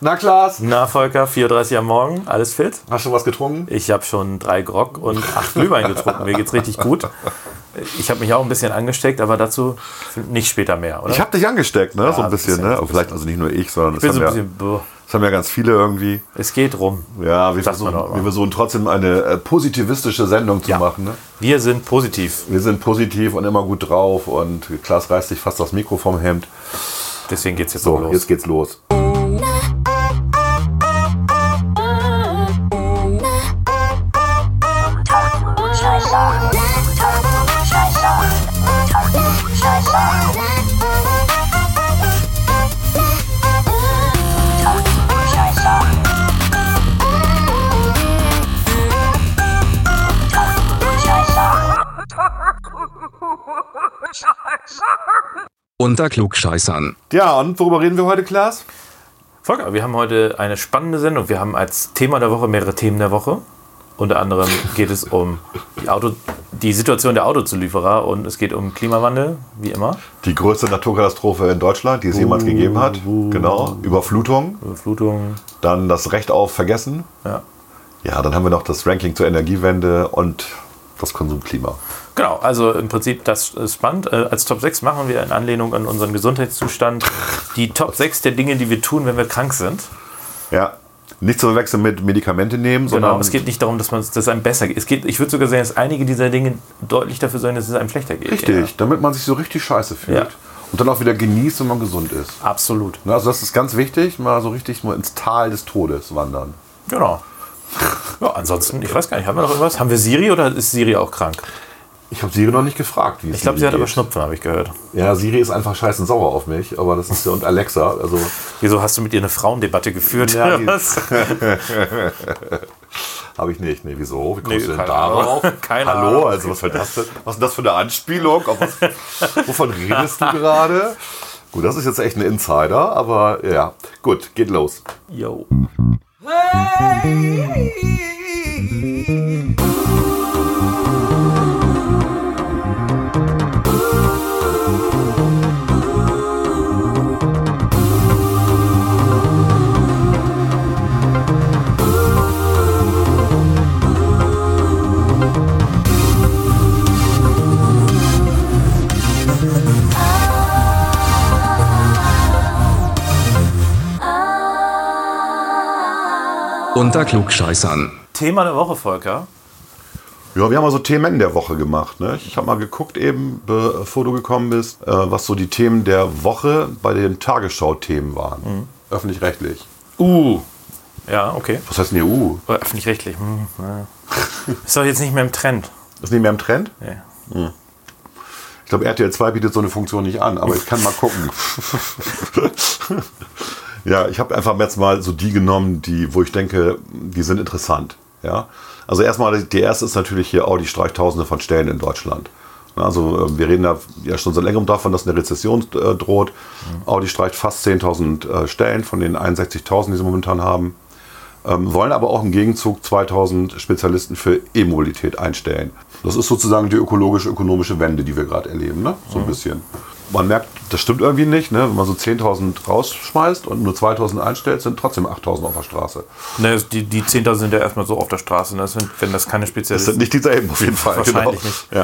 Na Klaas, Na, Volker, 4.30 Uhr am Morgen, alles fit? hast du was getrunken? Ich habe schon drei Grog und acht Glühwein getrunken. Mir geht's richtig gut. Ich habe mich auch ein bisschen angesteckt, aber dazu nicht später mehr, oder? Ich habe dich angesteckt, ne? so ein bisschen, bisschen, ne? Aber vielleicht also nicht nur ich, sondern ich bin es so haben, ein ja, bisschen. es haben ja ganz viele irgendwie. Es geht rum. Ja, wir versuchen, wir versuchen trotzdem eine äh, positivistische Sendung zu Ja. machen. Ne? Wir sind positiv. Wir sind positiv und immer gut drauf und Klaas reißt sich fast das Mikro vom Hemd. Deswegen geht's jetzt So, los. jetzt geht's los. Unter Klugscheißern. Ja, und worüber reden wir heute, Klaas? Volker, wir haben heute eine spannende Sendung. Wir haben als Thema der Woche mehrere Themen der Woche. Unter anderem geht es um die, Auto, die Situation der Autozulieferer und es geht um Klimawandel, wie immer. Die größte Naturkatastrophe in Deutschland, die es jemals gegeben hat. Genau. Überflutung. Überflutung. Dann das Recht auf Vergessen. Ja. Ja, dann haben wir noch das Ranking zur Energiewende und das Konsumklima. Genau, also im Prinzip, das ist spannend. Äh, Als Top 6 machen wir in Anlehnung an unseren Gesundheitszustand die Top 6 der Dinge, die wir tun, wenn wir krank sind. Ja. Nicht zu verwechseln mit Medikamente nehmen, sondern Genau, es geht nicht darum, dass, man, dass einem besser geht. Es geht. Ich würde sogar sagen, dass einige dieser Dinge deutlich dafür sorgen, dass es einem schlechter geht. richtig, damit man sich so richtig scheiße fühlt. Ja. Und dann auch wieder genießt, wenn man gesund ist. Ja, absolut. Ne, Also das ist ganz wichtig, mal so richtig mal ins Tal des Todes wandern. Genau. Ja, ansonsten, ich weiß gar nicht, haben wir noch irgendwas? Haben wir Siri oder ist Siri auch krank? Ich habe Siri noch nicht gefragt, wie es Ich glaube, sie hat aber geht. Schnupfen, habe ich gehört. Ja, Siri ist einfach scheißen sauer auf mich, aber das ist ja und Alexa, also Wieso hast du mit ihr eine Frauendebatte geführt? Ja, habe ich nicht. Nee, wieso? Wie kommst Nee, du denn keine darauf? Ahnung. Keine Hallo, Ahnung. also was, für das denn? was ist denn das für eine Anspielung? Auf was, wovon redest du gerade? Gut, das ist jetzt echt ein Insider, aber ja, gut, geht los. Yo. Unter Klugscheißern. Thema der Woche, Volker. Ja, wir haben also Themen der Woche gemacht. Ne? Ich habe mal geguckt eben, bevor du gekommen bist, äh, was so die Themen der Woche bei den Tagesschau-Themen waren. Mhm. Öffentlich-rechtlich. Uh. Ja, okay. Was heißt denn hier U? Oder Öffentlich-rechtlich. Hm, ja. Ist doch jetzt nicht mehr im Trend. Ist nicht mehr im Trend? Ja. Ich glaube, RTL 2 bietet so eine Funktion nicht an, aber ich kann mal gucken. ja, ich habe einfach jetzt mal so die genommen, die, wo ich denke, die sind interessant. Ja? Also erstmal, die erste ist natürlich hier Audi streicht Tausende von Stellen in Deutschland. Also äh, wir reden da ja schon seit längerem davon, dass eine Rezession äh, droht. Audi streicht fast 10.000 äh, Stellen von den 61.000, die sie momentan haben. Ähm, wollen aber auch im Gegenzug 2000 Spezialisten für E-Mobilität einstellen. Das ist sozusagen die ökologisch-ökonomische Wende, die wir gerade erleben, ne? so ein bisschen. Man merkt, das stimmt irgendwie nicht, ne? wenn man so 10.000 rausschmeißt und nur 2.000 einstellt, sind trotzdem 8.000 auf der Straße. Ne, die, die 10.000 sind ja erstmal so auf der Straße. Ne? Das sind, wenn das keine Das Spezialisten sind nicht dieselben auf jeden Fall. Wahrscheinlich genau. nicht. Ja.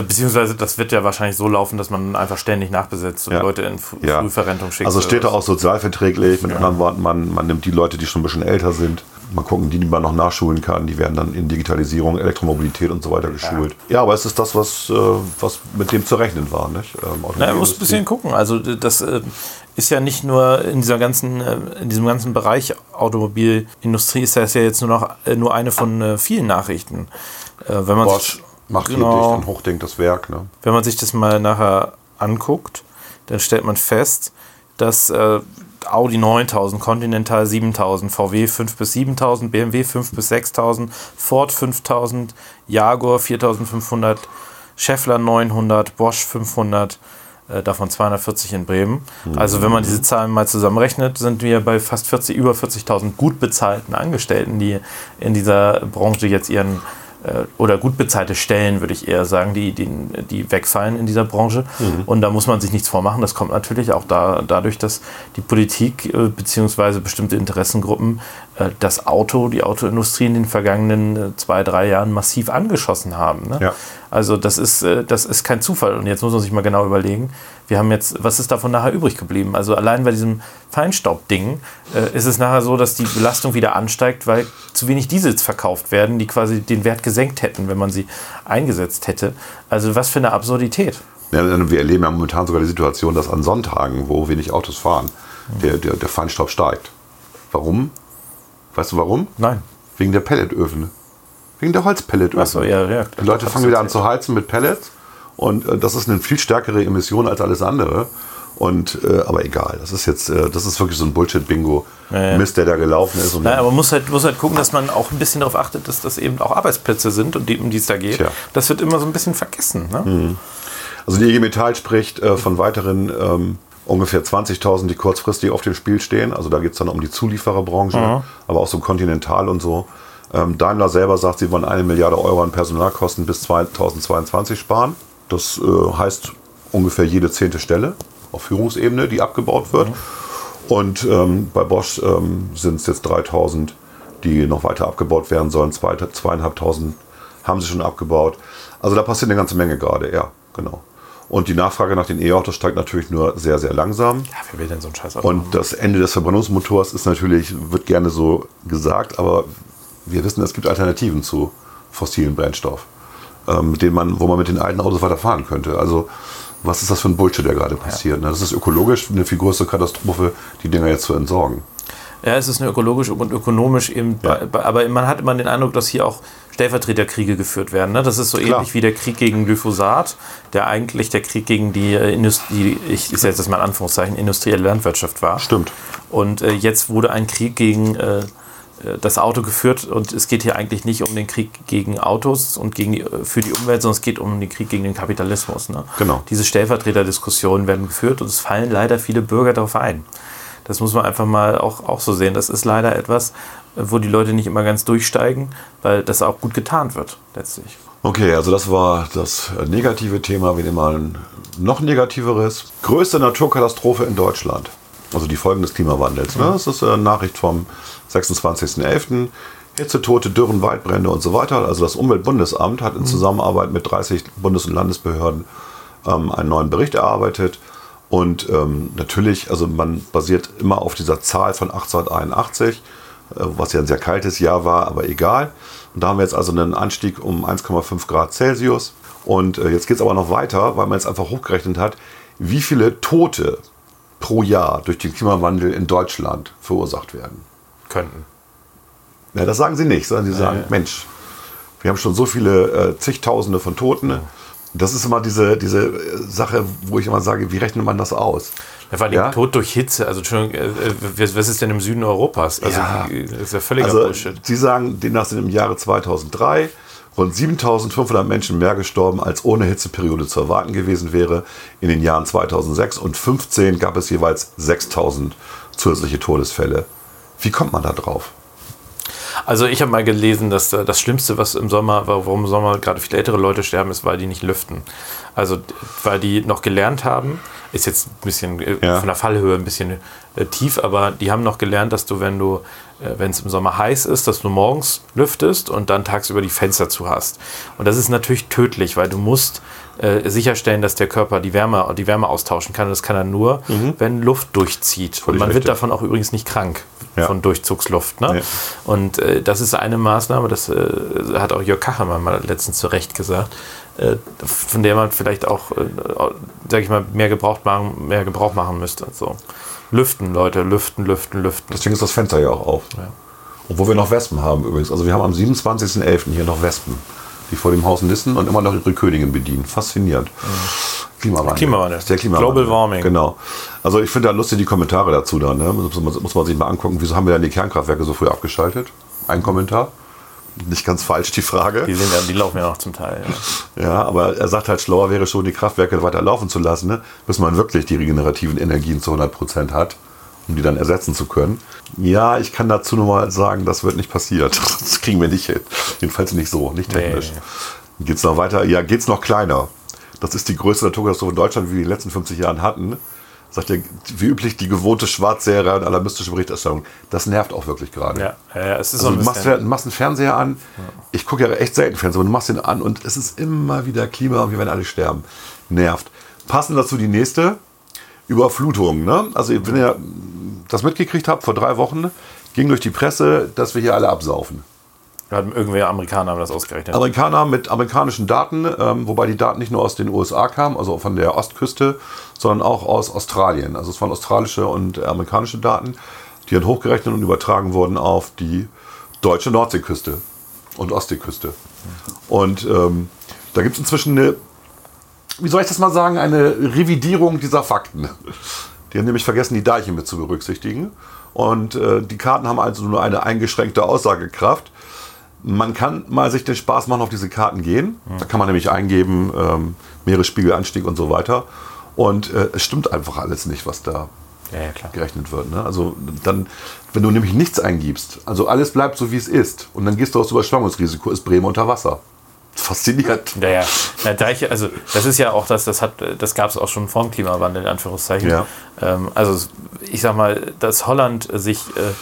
Äh, Beziehungsweise das wird ja wahrscheinlich so laufen, dass man einfach ständig nachbesetzt und Ja. Leute in F Ja. Frühverrentung schickt. Also steht da auch sozialverträglich, mit anderen Worten, man, man nimmt die Leute, die schon ein bisschen älter sind. Mal gucken, die, die man noch nachschulen kann, die werden dann in Digitalisierung, Elektromobilität und so weiter geschult. Ja, aber es ist das, was, äh, was mit dem zu rechnen war. Nicht? Ähm, Na, man muss ein bisschen gucken. Also das äh, ist ja nicht nur in dieser ganzen, äh, in diesem ganzen Bereich Automobilindustrie ist das ja jetzt nur noch äh, nur eine von äh, vielen Nachrichten. Äh, wenn man Bosch sich, macht Genau. dicht und hochdenkt das Werk. Ne? wenn man sich das mal nachher anguckt, dann stellt man fest, dass Audi 9000, Continental 7000, VW 5 bis 7000, BMW 5 bis 6000, Ford 5000, Jaguar 4500, Schaeffler 900, Bosch 500, äh, davon 240 in Bremen. Also wenn man diese Zahlen mal zusammenrechnet, sind wir bei fast 40, über 40.000 gut bezahlten Angestellten, die in dieser Branche jetzt ihren oder gut bezahlte Stellen, würde ich eher sagen, die, die, die wegfallen in dieser Branche. Und da muss man sich nichts vormachen. Das kommt natürlich auch da, dadurch, dass die Politik äh, beziehungsweise bestimmte Interessengruppen äh, das Auto, die Autoindustrie in den vergangenen äh, zwei, drei Jahren massiv angeschossen haben. Ne? Ja. Also das ist, äh, das ist kein Zufall. Und jetzt muss man sich mal genau überlegen, wir haben jetzt, was ist davon nachher übrig geblieben? Also allein bei diesem Feinstaubding äh, ist es nachher so, dass die Belastung wieder ansteigt, weil zu wenig Diesels verkauft werden, die quasi den Wert gesenkt hätten, wenn man sie eingesetzt hätte. Also was für eine Absurdität. Ja, wir erleben ja momentan sogar die Situation, dass an Sonntagen, wo wenig Autos fahren, der, der, der Feinstaub steigt. Warum? Weißt du warum? Nein. Wegen der Pelletöfen. Wegen der Holzpelletöfen. Achso, ja, ja. Die Leute fangen wieder an zu heizen mit Pellets und äh, das ist eine viel stärkere Emission als alles andere. Und äh, aber egal, das ist jetzt, äh, das ist wirklich so ein Bullshit-Bingo. ja. Mist, der da gelaufen ist. Und Naja, aber man muss halt, muss halt gucken, dass man auch ein bisschen darauf achtet, dass das eben auch Arbeitsplätze sind und die, um die es da geht. Tja. Das wird immer so ein bisschen vergessen. Ne? Also die IG Metall spricht äh, von weiteren ähm, ungefähr 20.000, die kurzfristig auf dem Spiel stehen. Also da geht es dann um die Zuliefererbranche, aber auch so Continental und so. Ähm, Daimler selber sagt, sie wollen eine Milliarde Euro an Personalkosten bis 2022 sparen. Das äh, heißt ungefähr jede zehnte Stelle auf Führungsebene, die abgebaut wird. Und ähm, bei Bosch ähm, sind es jetzt 3000, die noch weiter abgebaut werden sollen. Zwei, zweieinhalbtausend haben sie schon abgebaut. Also da passiert eine ganze Menge gerade, ja, genau. Und die Nachfrage nach den E-Autos steigt natürlich nur sehr, sehr langsam. Ja, wer will denn so einen Scheiß Auto Und das Ende des Verbrennungsmotors ist natürlich, wird gerne so gesagt, aber wir wissen, es gibt Alternativen zu fossilen Brennstoff, ähm, mit denen man, wo man mit den alten Autos weiterfahren könnte. Also was ist das für ein Bullshit, der gerade passiert? ne? Das ist ökologisch eine viel größere Katastrophe, die Dinger jetzt zu entsorgen. Ja, es ist eine ökologisch und ökonomisch eben, Ja. bei- aber man hat immer den Eindruck, dass hier auch Stellvertreterkriege geführt werden. Ne? Das ist so Klar. ähnlich wie der Krieg gegen Glyphosat, der eigentlich der Krieg gegen die äh, Industrie, ich, ich setze das mal in Anführungszeichen, industrielle Landwirtschaft war. Stimmt. Und äh, jetzt wurde ein Krieg gegen äh, äh, das Auto geführt und es geht hier eigentlich nicht um den Krieg gegen Autos und gegen die, äh, für die Umwelt, sondern es geht um den Krieg gegen den Kapitalismus. Ne? Genau. Diese Stellvertreterdiskussionen werden geführt und es fallen leider viele Bürger darauf ein. Das muss man einfach mal auch, auch so sehen. Das ist leider etwas, äh, wo die Leute nicht immer ganz durchsteigen, weil das auch gut getarnt wird, letztlich. Okay, also das war das äh, negative Thema. Wir nehmen mal ein noch negativeres. Größte Naturkatastrophe in Deutschland. Also die Folgen des Klimawandels. Ne? Das ist eine Nachricht vom 26.11. Hitzetote, Dürren, Waldbrände und so weiter. Also das Umweltbundesamt hat in Zusammenarbeit mit 30 Bundes- und Landesbehörden ähm, einen neuen Bericht erarbeitet. Und ähm, natürlich, also man basiert immer auf dieser Zahl von 1881, äh, was ja ein sehr kaltes Jahr war, aber egal. Und da haben wir jetzt also einen Anstieg um 1,5 Grad Celsius. Und äh, jetzt geht es aber noch weiter, weil man jetzt einfach hochgerechnet hat, wie viele Tote pro Jahr durch den Klimawandel in Deutschland verursacht werden. Könnten. Ja, das sagen sie nicht, sondern sie sagen, ja. Mensch, wir haben schon so viele äh, zigtausende von Toten. Das ist immer diese, diese äh, Sache, wo ich immer sage, wie rechnet man das aus? Ja, vor allem Ja? Tod durch Hitze. Also, Entschuldigung, äh, äh, was ist denn im Süden Europas? Also, Ja. das ist ja völliger Also, Bullshit. Sie sagen, demnach sind im Jahre 2003 rund 7500 Menschen mehr gestorben, als ohne Hitzeperiode zu erwarten gewesen wäre. In den Jahren 2006 und 2015 gab es jeweils 6000 zusätzliche Todesfälle. Wie kommt man da drauf? Also ich habe mal gelesen, dass das Schlimmste, was im Sommer, warum im Sommer gerade viele ältere Leute sterben, ist, weil die nicht lüften. Also weil die noch gelernt haben, ist jetzt ein bisschen äh, Ja. von der Fallhöhe ein bisschen äh, tief, aber die haben noch gelernt, dass du, wenn du, äh, wenn es im Sommer heiß ist, dass du morgens lüftest und dann tagsüber die Fenster zu hast. Und das ist natürlich tödlich, weil du musst äh, sicherstellen, dass der Körper die Wärme, die Wärme austauschen kann. Und das kann er nur, wenn Luft durchzieht. und man wird richtig. davon auch übrigens nicht krank, Ja. von Durchzugsluft. Ne? Ja. Und äh, das ist eine Maßnahme, das äh, hat auch Jörg Kachemann mal letztens zu Recht gesagt, von der man vielleicht auch, äh, sag ich mal, mehr Gebrauch machen, mehr Gebrauch machen müsste. So. Lüften, Leute, lüften, lüften, lüften. Deswegen ist das Fenster ja auch auf. Ja. Obwohl wir noch Wespen haben übrigens. Also wir haben am 27.11. hier noch Wespen, die vor dem Haus nisten und immer noch ihre Königin bedienen. Faszinierend. Klimawandel. Klimawandel. Ist Der Klimawandel. Global Warming. Genau. Also ich finde da lustig die Kommentare dazu dann. Ne? Muss, man, muss man sich mal angucken, wieso haben wir dann die Kernkraftwerke so früh abgeschaltet? Ein Kommentar. Nicht ganz falsch die Frage. Die, sind die laufen ja noch zum Teil. Ja. Ja, aber er sagt halt, schlauer wäre schon, die Kraftwerke weiter laufen zu lassen, ne? bis man wirklich die regenerativen Energien zu 100 Prozent hat. um die dann ersetzen zu können. Ja, ich kann dazu nur mal sagen, das wird nicht passiert. Das kriegen wir nicht hin. Jedenfalls nicht so, nicht technisch. Nee. Geht's noch weiter? Ja, geht's noch kleiner. Das ist die größte Naturkatastrophe in Deutschland, wie wir in den letzten 50 Jahren hatten. Sagt ja, wie üblich, die gewohnte Schwarzserie und alarmistische Berichterstattung. Das nervt auch wirklich gerade. Ja, ja, es ist so Also ein du machst, bisschen. ja- machst einen Fernseher an. Ich gucke ja echt selten Fernseher, aber du machst den an und es ist immer wieder Klima und wir werden alle sterben. Nervt. Passend dazu die nächste. Überflutung. Ne? Also wenn ihr das mitgekriegt habt, vor drei Wochen ging durch die Presse, dass wir hier alle absaufen. Haben irgendwelche Amerikaner haben das ausgerechnet. Amerikaner mit amerikanischen Daten, ähm, wobei die Daten nicht nur aus den USA kamen, also von der Ostküste, sondern auch aus Australien. Also es waren australische und amerikanische Daten, die dann hochgerechnet und übertragen wurden auf die deutsche Nordseeküste und Ostseeküste. Und ähm, da gibt es inzwischen eine, wie soll ich das mal sagen, eine Revidierung dieser Fakten. Die haben nämlich vergessen, die Deiche mit zu berücksichtigen. Und äh, die Karten haben also nur eine eingeschränkte Aussagekraft. Man kann mal sich den Spaß machen, auf diese Karten gehen. Da kann man nämlich eingeben, ähm, Meeresspiegelanstieg und so weiter. Und äh, es stimmt einfach alles nicht, was da ja, ja, gerechnet wird. Ne? Also dann, wenn du nämlich nichts eingibst, also alles bleibt so, wie es ist, und dann gehst du aufs Überschwemmungsrisiko, ist Bremen unter Wasser. Faszinierend. Ja, ja. Na, Deiche, also das ist ja auch das, das hat, das gab es auch schon vor dem Klimawandel, in Anführungszeichen. Ja. Ähm, also ich sag mal, dass Holland sich äh,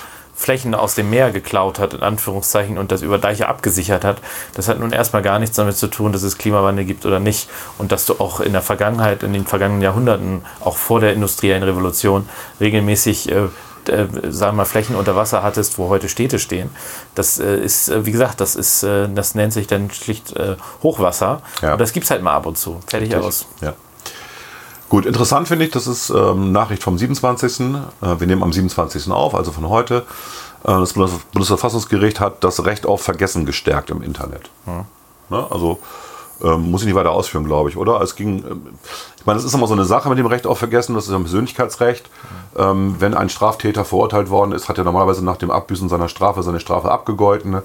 Flächen aus dem Meer geklaut hat, in Anführungszeichen, und das über Deiche abgesichert hat, das hat nun erstmal gar nichts damit zu tun, dass es Klimawandel gibt oder nicht. Und dass du auch in der Vergangenheit, in den vergangenen Jahrhunderten, auch vor der industriellen Revolution, regelmäßig äh, äh, sagen wir mal, Flächen unter Wasser hattest, wo heute Städte stehen. Das äh, ist, äh, wie gesagt, das ist, äh, das nennt sich dann schlicht äh, Hochwasser. Ja. Und das gibt es halt mal ab und zu. Fertig aus. Ja. Gut, interessant finde ich, das ist ähm, Nachricht vom 27. Äh, wir nehmen am 27. auf, also von heute. Äh, das Bundes Bundesverfassungsgericht hat das Recht auf Vergessen gestärkt im Internet. Ne? Also ähm, muss ich nicht weiter ausführen, glaube ich, oder? Es ging, ähm, ich meine, es ist immer so eine Sache mit dem Recht auf Vergessen, das ist ein Persönlichkeitsrecht. Ähm, wenn ein Straftäter verurteilt worden ist, hat er normalerweise nach dem Abbüßen seiner Strafe seine Strafe abgegolten.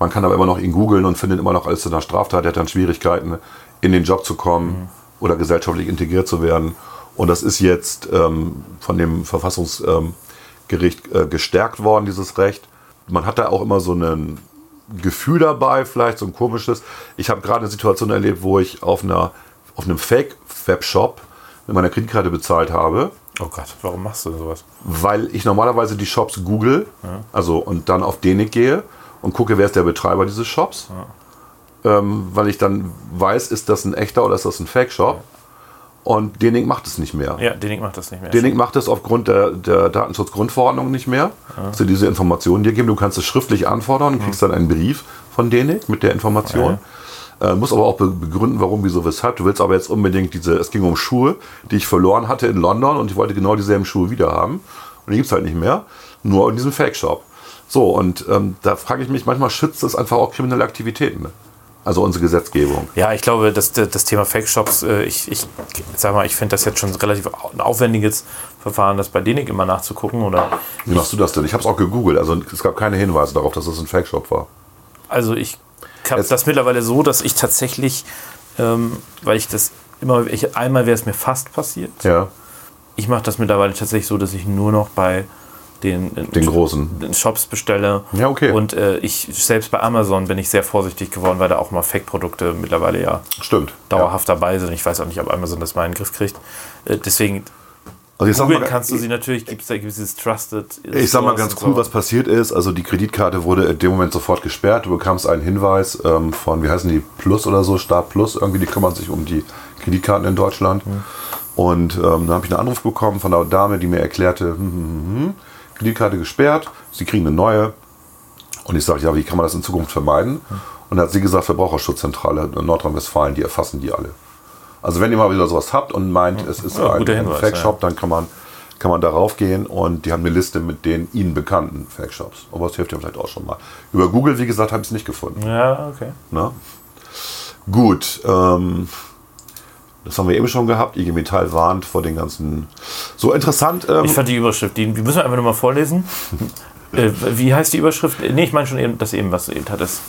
Man kann aber immer noch ihn googeln und findet immer noch alles zu einer Straftat. Er hat dann Schwierigkeiten, in den Job zu kommen oder gesellschaftlich integriert zu werden. Und das ist jetzt ähm, von dem Verfassungsgericht äh, gestärkt worden, dieses Recht. Man hat da auch immer so ein Gefühl dabei, vielleicht so ein komisches. Ich habe gerade eine Situation erlebt, wo ich auf, einer, auf einem Fake-Webshop mit meiner Kreditkarte bezahlt habe Oh Gott, warum machst du denn sowas? weil ich normalerweise die Shops google, also und dann auf Denik gehe und gucke, wer ist der Betreiber dieses Shops. Ähm, weil ich dann weiß, ist das ein echter oder ist das ein Fake-Shop. Und Denik macht es nicht mehr. Ja, Denik macht das nicht mehr. Denik macht es aufgrund der, der Datenschutzgrundverordnung nicht mehr, dass sie diese Informationen dir geben. Du kannst es schriftlich anfordern und kriegst dann einen Brief von Denik mit der Information. Äh, muss aber auch be- begründen, warum, wieso, weshalb. Du willst aber jetzt unbedingt diese, es ging um Schuhe, die ich verloren hatte in London und ich wollte genau dieselben Schuhe wieder haben. Und die gibt es halt nicht mehr, nur in diesem Fake-Shop. So, und ähm, da frage ich mich, manchmal schützt es einfach auch kriminelle Aktivitäten. Also unsere Gesetzgebung. Ja, ich glaube, das, das Thema Fake-Shops, äh, ich, ich sag mal, ich finde das jetzt schon relativ ein aufwendiges Verfahren, das bei Denik immer nachzugucken. Oder Wie machst du das denn? Ich habe es auch gegoogelt, also es gab keine Hinweise darauf, dass es ein Fake-Shop war. Also ich habe das mittlerweile so, dass ich tatsächlich, ähm, weil ich das immer, ich, einmal wäre es mir fast passiert. Ja, Ich mache das mittlerweile tatsächlich so, dass ich nur noch bei den, den großen. den Shops bestelle. Ja, okay. Und äh, ich selbst bei Amazon bin ich sehr vorsichtig geworden, weil da auch mal Fake-Produkte mittlerweile ja Stimmt. dauerhaft dabei sind. Ich weiß auch nicht, ob Amazon das mal in den Griff kriegt. Äh, deswegen Also ich sag mal, kannst du sie natürlich, gibt es da dieses Trusted. Ich sag mal ganz cool, so. was passiert ist. Also die Kreditkarte wurde in dem Moment sofort gesperrt. Du bekamst einen Hinweis ähm, von, wie heißen die, Plus oder so, Start Plus. Irgendwie, die kümmern sich um die Kreditkarten in Deutschland. Und ähm, dann habe ich einen Anruf bekommen von einer Dame, die mir erklärte, hm, hm, hm, hm, Kreditkarte gesperrt, sie kriegen eine neue. Und ich sage, ja, wie kann man das in Zukunft vermeiden? Und da hat sie gesagt, Verbraucherschutzzentrale in Nordrhein-Westfalen, die erfassen die alle. Also wenn ihr mal wieder sowas habt und meint, es ist Ja, ein, ein Fake-Shop, dann kann man, kann man darauf gehen und die haben eine Liste mit den ihnen bekannten Fake-Shops. Aber das hilft ja vielleicht auch schon mal. Über Google, wie gesagt, habe ich es nicht gefunden. Ja, okay. Ne? Gut, ähm, das haben wir eben schon gehabt. IG Metall warnt vor den ganzen. So interessant. Ähm, Ich fand die Überschrift, die, die müssen wir einfach nur mal vorlesen. äh, wie heißt die Überschrift? Nee, ich meine schon eben, das eben, was du eben hattest.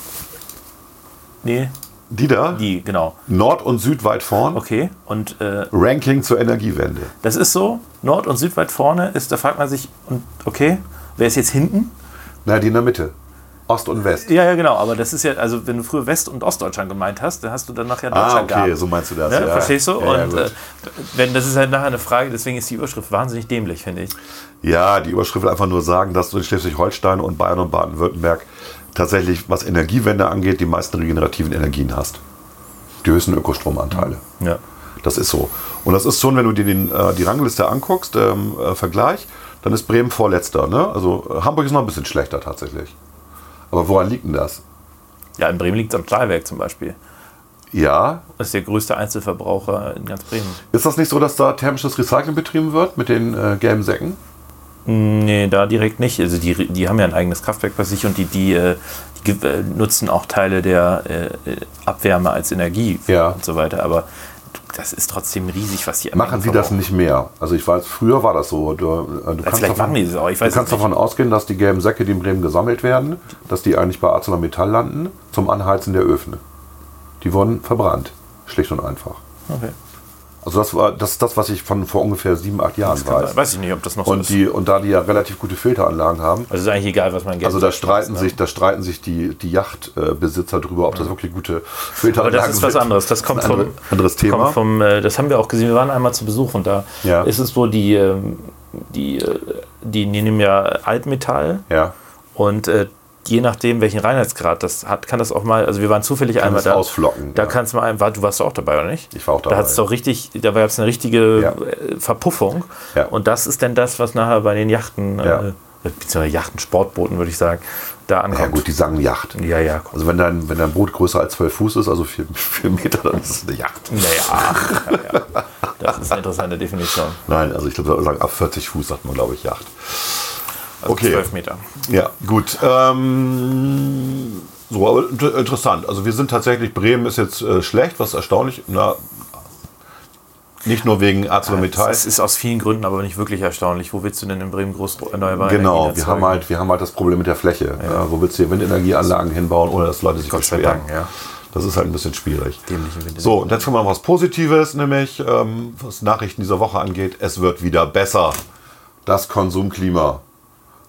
Nee. Die da? Die, genau. Nord und Süd weit vorn. Okay. Und äh, Ranking zur Energiewende. das ist so, Nord und Süd weit vorne ist, da fragt man sich, und okay, wer ist jetzt hinten? Na, die in der Mitte. Ost und West. Ja, ja, genau, aber das ist ja, also wenn du früher West- und Ostdeutschland gemeint hast, dann hast du dann nachher Ah, Deutschland okay, gehabt. so meinst du das. Ja, ja. verstehst du? Ja, ja, und gut. äh, wenn, das ist halt nachher eine Frage, deswegen ist die Überschrift wahnsinnig dämlich, finde ich. Ja, die Überschrift will einfach nur sagen, dass du in Schleswig-Holstein und Bayern und Baden-Württemberg tatsächlich, was Energiewende angeht, die meisten regenerativen Energien hast. Die höchsten Ökostromanteile. Ja. Das ist so. Und das ist schon, wenn du dir den, äh, die Rangliste anguckst, ähm, äh, Vergleich, dann ist Bremen vorletzter. Ne? Also Hamburg ist noch ein bisschen schlechter tatsächlich. Aber woran liegt denn das? Ja, in Bremen liegt es am Stahlwerk zum Beispiel. Ja, Das ist der größte Einzelverbraucher in ganz Bremen. ist das nicht so, dass da thermisches Recycling betrieben wird mit den äh, gelben Säcken? Nee, da direkt nicht. Also die, die haben ja ein eigenes Kraftwerk bei sich und die, die, äh, die äh, nutzen auch Teile der äh, äh, Abwärme als Energie Ja. und so weiter. Aber das ist trotzdem riesig, was die Machen Sie das nicht mehr? Also ich weiß, früher war das so. Du, du kannst, weiß du kannst davon ausgehen, dass die gelben Säcke, die in Bremen gesammelt werden, dass die eigentlich bei ArcelorMittal landen zum Anheizen der Öfen. Die wurden verbrannt, schlicht und einfach. Okay. Also das war das, ist das was ich von vor ungefähr sieben, acht Jahren Kann sein. weiß. Weiß ich nicht, ob das noch so Und, ist. die, und da die ja relativ gute Filteranlagen haben, also ist eigentlich egal, was man Geld also da streiten ne? sich, da streiten sich die, die Yachtbesitzer drüber, ob das wirklich gute Aber Filteranlagen das ist was sind. anderes. Das kommt ein vom, andere- anderes Thema. Kommt vom, äh, das haben wir auch gesehen. Wir waren einmal zu Besuch und da Ja. ist es so, die, ähm, die, äh, die nehmen ja Altmetall ja. und äh, je nachdem, welchen Reinheitsgrad das hat, kann das auch mal, also wir waren zufällig einmal es da. ausflocken, Da ja. kannst du mal ein, du warst auch dabei, oder nicht? Ich war auch Da dabei. hat es doch richtig, da gab es eine richtige Ja. äh, Verpuffung. Ja. Und das ist dann das, was nachher bei den Yachten, Ja. äh, beziehungsweise Yachten, Sportbooten, würde ich sagen, da ankommt. Ja gut, die sagen Yacht. Ja, ja, komm. Also wenn dein, wenn dein Boot größer als 12 Fuß ist, also 4, vier Meter, dann ist es eine Yacht. Naja, ja, ja. das ist eine interessante Definition. Nein, also ich glaube, ab 40 Fuß sagt man, glaube ich, Yacht. Also Okay. 12 Meter. Ja, gut. Ähm, so, aber inter- interessant. Also wir sind tatsächlich, Bremen ist jetzt äh, schlecht, was erstaunlich. Na, nicht nur wegen ArcelorMittal. Das ist aus vielen Gründen aber nicht wirklich erstaunlich. Wo willst du denn in Bremen groß erneuerbare Genau, Energien wir haben, halt, wir haben halt das Problem mit der Fläche. Ja. wo willst du hier Windenergieanlagen hinbauen, ohne dass Leute sich Gott sei? Dank, ja. Das ist halt ein bisschen schwierig. So, und jetzt kommen wir mal was Positives, nämlich ähm, was Nachrichten dieser Woche angeht. Es wird wieder besser. Das Konsumklima.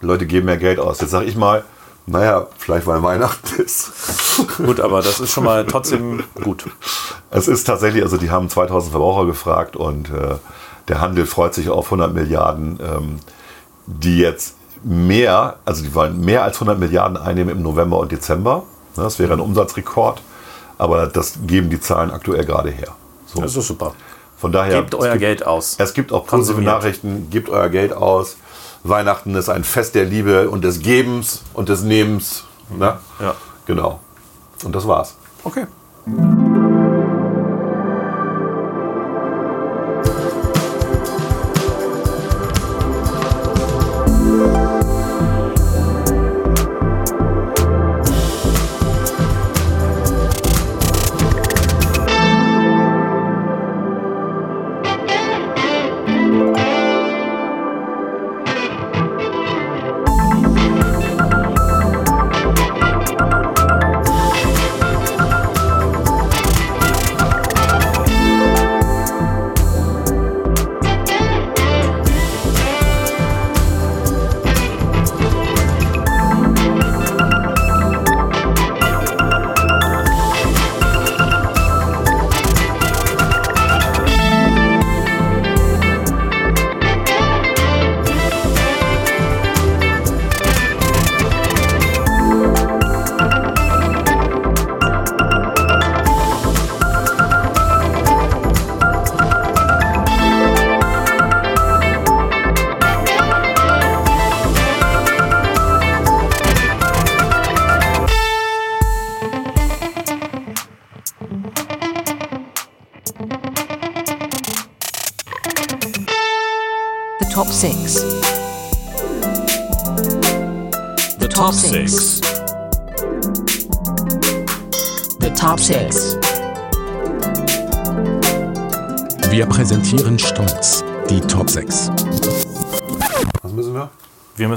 Leute geben mehr Geld aus. Jetzt sage ich mal, naja, vielleicht weil Weihnachten ist. Gut, aber das ist schon mal trotzdem gut. Es ist tatsächlich, also die haben 2000 Verbraucher gefragt und äh, der Handel freut sich auf 100 Milliarden, ähm, die jetzt mehr, also die wollen mehr als 100 Milliarden einnehmen im November und Dezember. Ne, Das wäre ein Umsatzrekord, aber das geben die Zahlen aktuell gerade her. So. Das ist super. Von daher, Gebt euer gibt, Geld aus. Es gibt auch positive Konsumiert. Nachrichten, gebt euer Geld aus. Weihnachten ist ein Fest der Liebe und des Gebens und des Nehmens. Ne? Ja. Genau. Und das war's. Okay.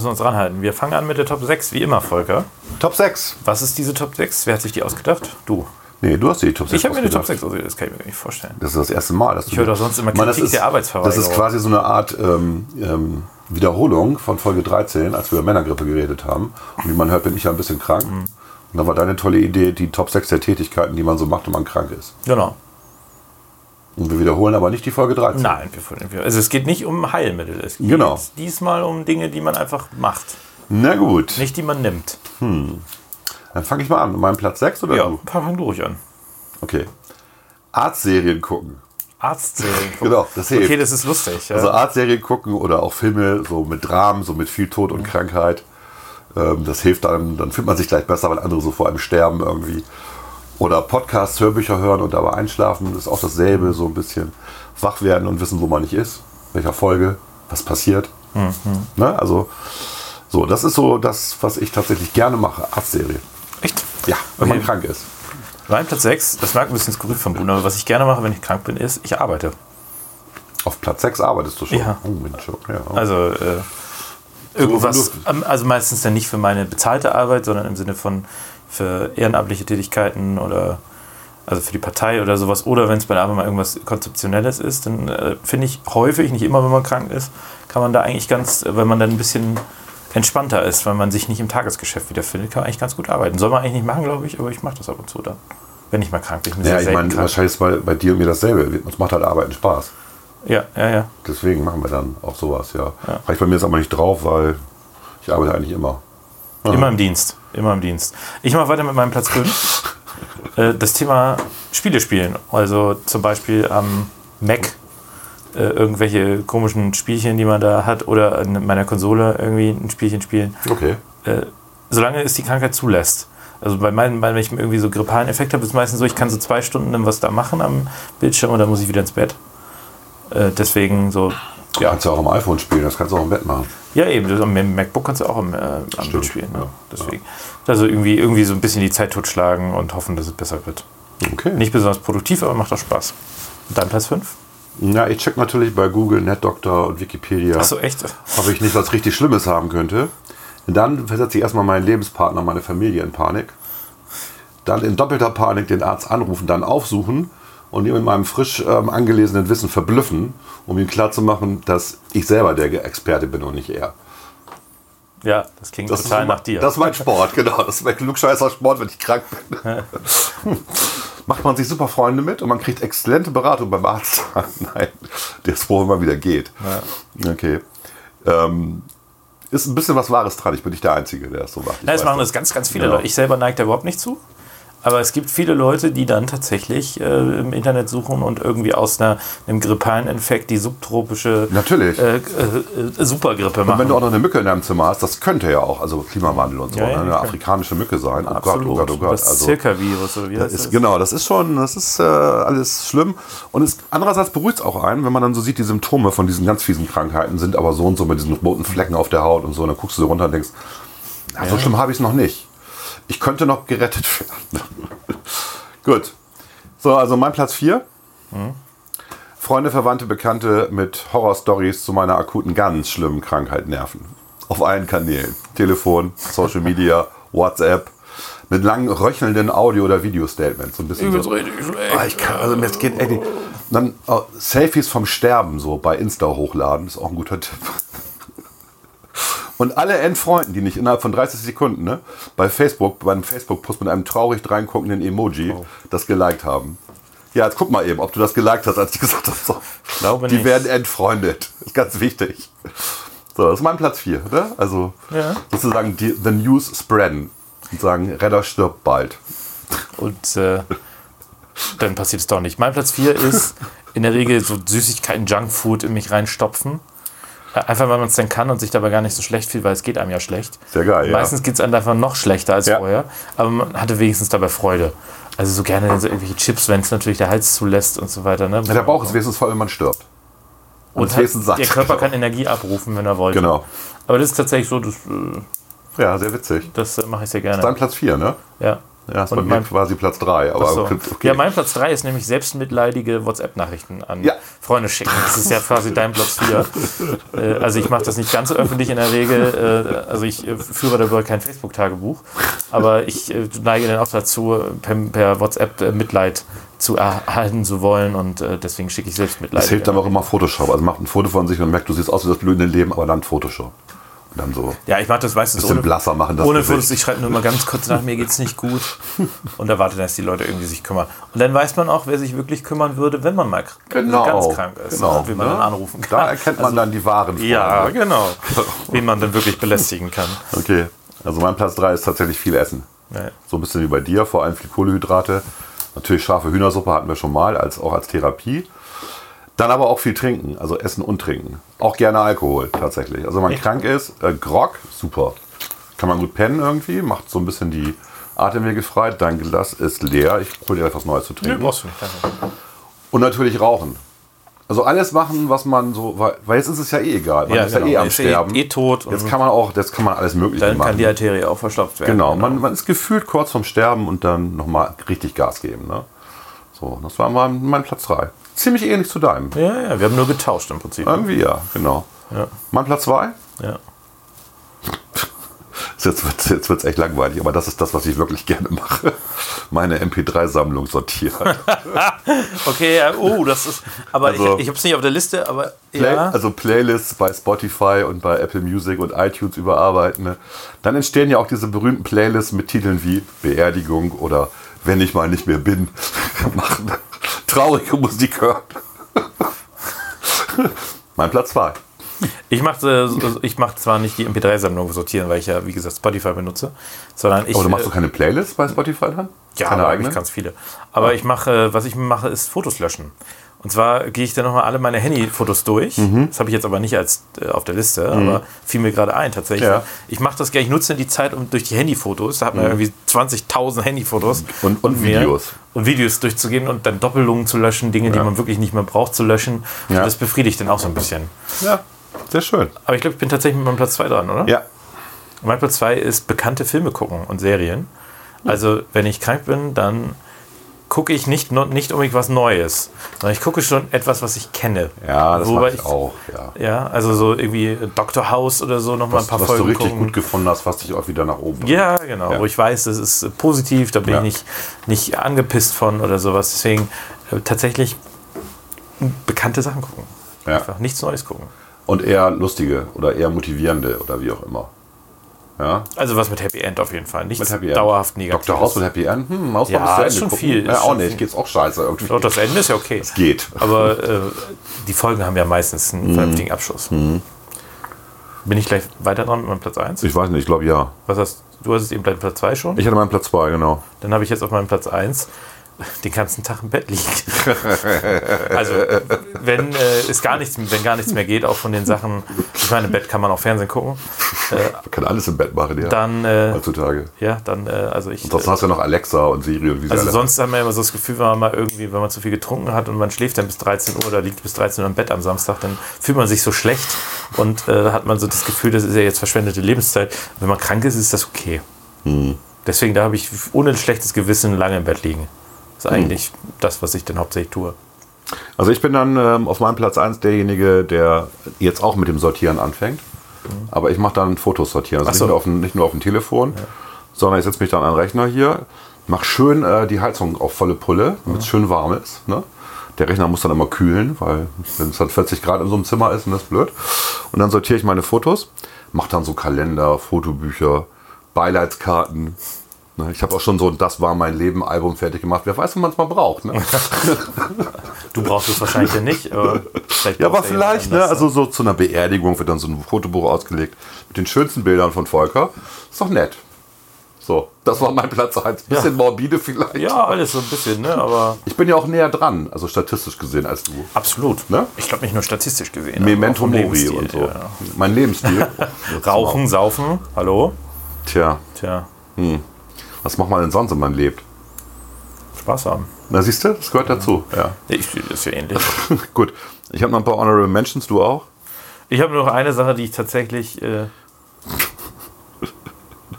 Uns ranhalten. Wir fangen an mit der Top 6, wie immer, Volker. Top 6. Was ist diese Top 6? Wer hat sich die ausgedacht? Du. Nee, du hast die Top 6 Ich habe mir eine Top ausgedacht. 6 ausgedacht, das kann ich mir nicht vorstellen. Das ist das erste Mal. Dass Ich höre doch sonst immer meine, Kritik das ist, der Arbeitsverweigerung. Das ist quasi so eine Art ähm, ähm, Wiederholung von Folge 13, als wir über Männergrippe geredet haben. Und wie man hört, bin ich ja ein bisschen krank. Mhm. Und da war deine tolle Idee, die Top 6 der Tätigkeiten, die man so macht, wenn man krank ist. Genau. Und wir wiederholen aber nicht die Folge 13. Nein, wir, also es geht nicht um Heilmittel. Es geht Genau. diesmal um Dinge, die man einfach macht, Na gut, nicht die man nimmt. dann fange ich mal an. Mein Platz 6 oder Ja, du? fang du ruhig an. Okay. Arztserien gucken. Arztserien. Genau, das hilft. Okay, das ist lustig. Ja. Also Arztserien gucken oder auch Filme so mit Dramen, so mit viel Tod und Krankheit. Ähm, das hilft einem, dann fühlt man sich gleich besser, weil andere so vor einem sterben irgendwie. Oder Podcasts, Hörbücher hören und dabei einschlafen, ist auch dasselbe, so ein bisschen wach werden und wissen, wo man nicht ist, welcher Folge, was passiert. Ne? Also, so, das ist so das, was ich tatsächlich gerne mache, Arztserien. Echt? Ja, wenn Okay. man krank ist. Mein Platz 6, das mag ein bisschen skurril von Bruno, aber was ich gerne mache, wenn ich krank bin, ist, ich arbeite. Auf Platz 6 arbeitest du schon. Ja. Oh, Mensch, ja. Also äh, irgendwas, also meistens dann nicht für meine bezahlte Arbeit, sondern im Sinne von für ehrenamtliche Tätigkeiten oder also für die Partei oder sowas. Oder wenn es bei der Arbeit mal irgendwas Konzeptionelles ist, dann äh, finde ich häufig, nicht immer, wenn man krank ist, kann man da eigentlich ganz, äh, wenn man dann ein bisschen entspannter ist, weil man sich nicht im Tagesgeschäft wiederfindet, kann man eigentlich ganz gut arbeiten. Soll man eigentlich nicht machen, glaube ich, aber ich mache das ab und zu dann. Wenn ich mal krank bin. Ich ja, ich meine, wahrscheinlich ist bei, bei dir und mir dasselbe. Uns macht halt Arbeiten Spaß. Ja, ja, ja. Deswegen machen wir dann auch sowas, ja. Reicht bei mir jetzt aber nicht drauf, weil ich arbeite eigentlich immer. Immer im Dienst. Immer im Dienst. Ich mache weiter mit meinem Platz 5. äh, das Thema Spiele spielen. Also zum Beispiel am Mac äh, irgendwelche komischen Spielchen, die man da hat, oder an meiner Konsole irgendwie ein Spielchen spielen. Okay. Äh, solange es die Krankheit zulässt. Also bei meinen, wenn ich irgendwie so grippalen Effekt habe, ist es meistens so, ich kann so zwei Stunden was da machen am Bildschirm und dann muss ich wieder ins Bett. Äh, deswegen so, ja. Kannst du auch am iPhone spielen, das kannst du auch im Bett machen. Ja, eben. Das, am MacBook kannst du auch am, äh, am Bild spielen. Ne? ja. Deswegen. Also irgendwie, irgendwie so ein bisschen die Zeit totschlagen und hoffen, dass es besser wird. Okay. Nicht besonders produktiv, aber macht auch Spaß. Und dann Platz 5? Ja, ich check natürlich bei Google, NetDoctor und Wikipedia, Achso, echt? ob ich nicht was richtig Schlimmes haben könnte. Dann versetze ich erstmal meinen Lebenspartner, meine Familie in Panik. Dann in doppelter Panik den Arzt anrufen, dann aufsuchen und ihn mit meinem frisch ähm, angelesenen Wissen verblüffen, um ihm klarzumachen, dass ich selber der Experte bin und nicht er. Ja, das klingt Das total ist, nach dir. Das ist mein Sport, genau. Das ist mein klugscheißer Sport, wenn ich krank bin. Macht man sich super Freunde mit und man kriegt exzellente Beratung beim Arzt. Nein, der ist froh, wenn man wieder geht. Okay. Ähm, ist ein bisschen was Wahres dran. Ich bin nicht der Einzige, der das so macht. Nein, das machen das ganz, ganz viele Ja. Leute. Ich selber neige da überhaupt nicht zu. Aber es gibt viele Leute, die dann tatsächlich äh, im Internet suchen und irgendwie aus einer, einem grippalen Infekt die subtropische Natürlich. äh, äh, Supergrippe Und machen. wenn du auch noch eine Mücke in deinem Zimmer hast, das könnte ja auch, also Klimawandel und so, Ja, ja, ne, eine afrikanische Mücke sein. Oh Absolut. Gott, oh Gott, oh Gott. Das Also, Zirka-Virus oder wie Das heißt ist, das? genau, das ist schon, das ist äh, alles schlimm. Und es, andererseits beruhigt es auch einen, wenn man dann so sieht, die Symptome von diesen ganz fiesen Krankheiten sind aber so und so mit diesen roten Flecken auf der Haut und so. Und dann guckst du so runter und denkst, na, so schlimm habe ich es noch nicht. Ich könnte noch gerettet werden. Gut. So, also mein Platz 4. Freunde, Verwandte, Bekannte mit Horrorstories zu meiner akuten, ganz schlimmen Krankheit nerven. Auf allen Kanälen. Telefon, Social Media, WhatsApp. Mit langen, röchelnden Audio- oder Video-Statements. So ein bisschen Übelst so. richtig schlecht. Ah, ich kann, also mir geht echt nicht. Dann äh, Selfies vom Sterben so bei Insta hochladen, ist auch ein guter Tipp. Und alle Endfreunden, die nicht innerhalb von 30 Sekunden ne, bei Facebook, beim Facebook-Post mit einem traurig dreinguckenden Emoji das geliked haben. Ja, jetzt guck mal eben, ob du das geliked hast, als ich gesagt habe. So. Glaube die nicht. werden entfreundet. Ist ganz wichtig. So, das ist mein Platz 4. Ne? Also Ja. sozusagen die, the news spreaden. Und sagen, Redder stirbt bald. Und äh, dann passiert es doch nicht. Mein Platz 4 ist in der Regel so Süßigkeiten, Junkfood in mich reinstopfen. Einfach weil man es dann kann und sich dabei gar nicht so schlecht fühlt, weil es geht einem ja schlecht. Sehr geil, ja. Meistens geht es einem einfach noch schlechter als Ja. vorher, aber man hatte wenigstens dabei Freude. Also so gerne so irgendwelche Chips, wenn es natürlich der Hals zulässt und so weiter. Ne? Ja, der Bauch ist wenigstens voll, wenn man stirbt. und ist wenigstens satt. der Körper kann Energie abrufen, wenn er wollte. Genau. Aber das ist tatsächlich so, das, äh, Ja, sehr witzig. das äh, mache ich sehr gerne. Dann Platz 4, ne? Ja. Ja, ist bei Und mir mein- quasi Platz 3. Aber Ach so. okay. Ja, mein Platz 3 ist nämlich selbstmitleidige WhatsApp-Nachrichten an Ja. Freunde schicken. Das ist ja quasi dein Platz 4. äh, also ich mache das nicht ganz so öffentlich in der Regel. Äh, also ich äh, führe darüber kein Facebook-Tagebuch. Aber ich neige dann auch dazu, per, per WhatsApp Mitleid zu erhalten zu wollen. Und äh, deswegen schicke ich selbstmitleidige. Das hilft aber auch immer Photoshop. Also macht ein Foto von sich und merkt, du siehst aus wie das blühende Leben, aber dann Photoshop. Und dann so Ja, ich mache das meistens bisschen ohne, blasser machen. Das ohne. Fotos. Ich schreibe nur mal ganz kurz nach, mir geht's nicht gut. Und erwarte, dass die Leute irgendwie sich kümmern. Und dann weiß man auch, wer sich wirklich kümmern würde, wenn man mal Genau. ganz krank ist. Genau. Und wie man Ne? dann anrufen kann. Da erkennt man dann die wahren Freunde. Ja, genau. Wen man dann wirklich belästigen kann. Okay, also mein Platz 3 ist tatsächlich viel Essen. Ja. So ein bisschen wie bei dir, vor allem viel Kohlehydrate. Natürlich scharfe Hühnersuppe hatten wir schon mal, als, auch als Therapie. Dann aber auch viel trinken, also Essen und Trinken. Auch gerne Alkohol tatsächlich. Also wenn man krank ist, äh, Grog, super. Kann man gut pennen irgendwie, macht so ein bisschen die Atemwege frei. Dein Glas ist leer, ich hol dir etwas Neues zu trinken. brauchst du nicht. Danke. Und natürlich rauchen. Also alles machen, was man so, weil, weil jetzt ist es ja eh egal. Man Ja, ist genau. ja eh am ist eh- Sterben. eh tot und- Jetzt kann man auch, jetzt kann man alles Mögliche Dann machen. kann die Arterie auch verstopft werden. Genau, Man, man ist gefühlt kurz vorm Sterben und dann nochmal richtig Gas geben. Ne? So, das war mein, mein Platz 3. Ziemlich ähnlich zu deinem. Ja, ja, wir haben nur getauscht im Prinzip. Irgendwie ja, genau. Ja. Mein Platz 2? Ja. Jetzt wird es jetzt wird's echt langweilig, aber das ist das, was ich wirklich gerne mache. Meine MP3-Sammlung sortieren. Okay, oh, das ist. Aber Also- ich, ich habe es nicht auf der Liste, aber Play, ja. Also Playlists bei Spotify und bei Apple Music und iTunes überarbeiten. Ne? Dann entstehen ja auch diese berühmten Playlists mit Titeln wie Beerdigung oder Wenn ich mal nicht mehr bin. Machen traurige Musik hören. mein Platz 2. Ich mache ich mach zwar nicht die MP3-Sammlung sortieren, weil ich ja, wie gesagt, Spotify benutze, sondern ich. Aber du machst äh, doch keine Playlist bei Spotify dann? Ja, keine aber eigentlich ganz viele. Aber ich mache, was ich mache, ist Fotos löschen. Und zwar gehe ich dann nochmal alle meine Handyfotos durch. Mhm. Das habe ich jetzt aber nicht als äh, auf der Liste, aber fiel mir gerade ein tatsächlich. Ja. Ich mache das gerne, ich nutze die Zeit um durch die Handyfotos, da hat man irgendwie 20.000 Handyfotos. Mhm. Und- und. Videos. Und Videos durchzugehen und dann Doppelungen zu löschen, Dinge, die Ja. man wirklich nicht mehr braucht, zu löschen. Ja. Und das befriedigt dann auch so ein bisschen. Ja, sehr schön. Aber ich glaube, ich bin tatsächlich mit meinem Platz 2 dran, oder? Ja, Mein Platz 2 ist bekannte Filme gucken und Serien. Also, wenn ich krank bin, dann gucke ich nicht, nicht unbedingt was Neues, sondern ich gucke schon etwas, was ich kenne. ja das Wobei mache ich auch. Ja. Ja, also so irgendwie Dr. House oder so nochmal ein Was, paar was du Folgen richtig gucken. gut gefunden hast, was dich auch wieder nach oben bringt. Ja, genau. Ja. Wo ich weiß, das ist positiv, da bin Ja. ich nicht, nicht angepisst von oder sowas. Deswegen äh, tatsächlich bekannte Sachen gucken. Ja. Einfach nichts Neues gucken. Und eher lustige oder eher motivierende oder wie auch immer. Ja, Also was mit Happy End auf jeden Fall. Nichts dauerhaft negativ. Dr. House mit Happy End? Hm, Ja, zu ist Ende schon gucken. viel, Ja, ist auch schon nicht. viel. Geht's auch scheiße irgendwie. Doch, das Ende ist ja okay. Geht. Aber äh, die Folgen haben ja meistens Mhm. einen vernünftigen Abschluss. Bin ich gleich weiter dran mit meinem Platz 1? Ich weiß nicht, ich glaube ja. Was hast du? hast es eben Platz 2 schon? Ich hatte meinen Platz 2, genau. Dann habe ich jetzt auf meinem Platz 1 den ganzen Tag im Bett liegen. also, wenn äh, es gar nichts, wenn gar nichts mehr geht, auch von den Sachen, ich meine, im Bett kann man auch Fernsehen gucken, Man kann alles im Bett machen, ja. dann, äh, heutzutage. ja, dann, äh, also ich. Ansonsten hast du ja noch Alexa und Siri und wie sie Also sonst haben wir immer so das Gefühl, wenn man mal irgendwie, wenn man zu viel getrunken hat und man schläft dann bis 13 Uhr oder liegt bis 13 Uhr im Bett am Samstag, dann fühlt man sich so schlecht und äh, da hat man so das Gefühl, das ist ja jetzt verschwendete Lebenszeit. Wenn man krank ist, ist das okay. Hm. Deswegen da habe ich ohne ein schlechtes Gewissen lange im Bett liegen. Das ist eigentlich das, was ich dann hauptsächlich tue. Also ich bin dann ähm, auf meinem Platz 1 derjenige, der jetzt auch mit dem Sortieren anfängt. Aber ich mache dann Fotos sortieren. Also so. nicht, nur auf dem, nicht nur auf dem Telefon, sondern ich setze mich dann an den Rechner hier, mache schön äh, die Heizung auf volle Pulle, damit es schön warm ist. Ne? Der Rechner muss dann immer kühlen, weil wenn es dann 40 Grad in so einem Zimmer ist, dann ist das blöd. Und dann sortiere ich meine Fotos, mache dann so Kalender, Fotobücher, Beileidskarten. Ne? Ich habe auch schon so ein Das war mein Leben Album fertig gemacht. Wer weiß, wenn man es mal braucht. Ne? Du brauchst es wahrscheinlich ja nicht, aber vielleicht Ja, aber vielleicht, ne? Also so zu einer Beerdigung wird dann so ein Fotobuch ausgelegt mit den schönsten Bildern von Volker. Ist doch nett. So, das war mein Platz 1. Bisschen morbide vielleicht. ja, alles so ein bisschen, ne? Aber Ich bin ja auch näher dran, also statistisch gesehen als du. absolut. Ne? Ich glaube nicht nur statistisch gesehen. Memento Mori und so. ja. Mein Lebensstil. Rauchen, saufen, hallo? Tja, Tja, was macht man denn sonst, wenn man lebt? Spaß haben. Na, siehst du, das gehört dazu. Ja. Ich das ist ja ähnlich. Gut. Ich habe noch ein paar Honorable Mentions, du auch? Ich habe nur noch eine Sache, die ich tatsächlich, äh,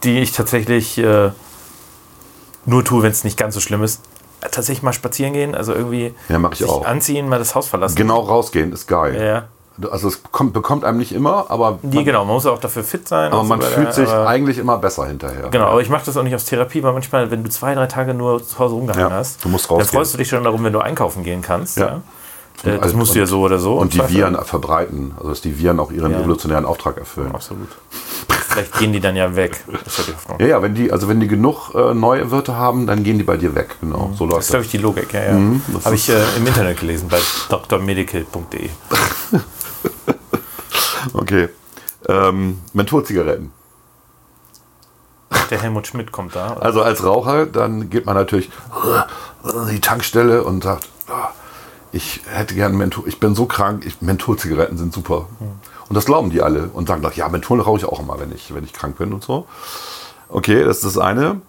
die ich tatsächlich äh, nur tue, wenn es nicht ganz so schlimm ist. Tatsächlich mal spazieren gehen, also irgendwie Ja, mach ich auch. anziehen, mal das Haus verlassen. Genau rausgehen ist geil. Ja. Also es kommt, bekommt einem nicht immer, aber man, genau, man muss auch dafür fit sein. aber man so weiter, fühlt sich aber- eigentlich immer besser hinterher. Genau, aber ich mache das auch nicht aus Therapie, weil manchmal, wenn du zwei, drei Tage nur zu Hause rumgehangen Ja, hast, dann freust du dich schon darum, wenn du einkaufen gehen kannst. Ja. Ja. Äh, Das also- musst du ja so oder so. Und die. Viren verbreiten, also dass die Viren auch ihren Ja. evolutionären Auftrag erfüllen. Absolut. Vielleicht gehen die dann ja weg. Das ist ja. Ja, ja, wenn die, also wenn die genug äh, neue Wirte haben, dann gehen die bei dir weg. Genau, so Das läuft ist, glaube das. ich, die Logik. Ja, ja. Mhm, das Habe ich äh, im Internet gelesen bei drmedical.de. Okay. Ähm, Mentholzigaretten. Der Helmut Schmidt kommt da. Also als Raucher, dann geht man natürlich an die Tankstelle und sagt, "Ah, ich hätte gern Menthol, ich bin so krank, ich, Mentholzigaretten sind super. Und das glauben die alle und sagen, ja, Menthol rauche ich auch immer, wenn ich, wenn ich krank bin und so. Okay, das ist das eine.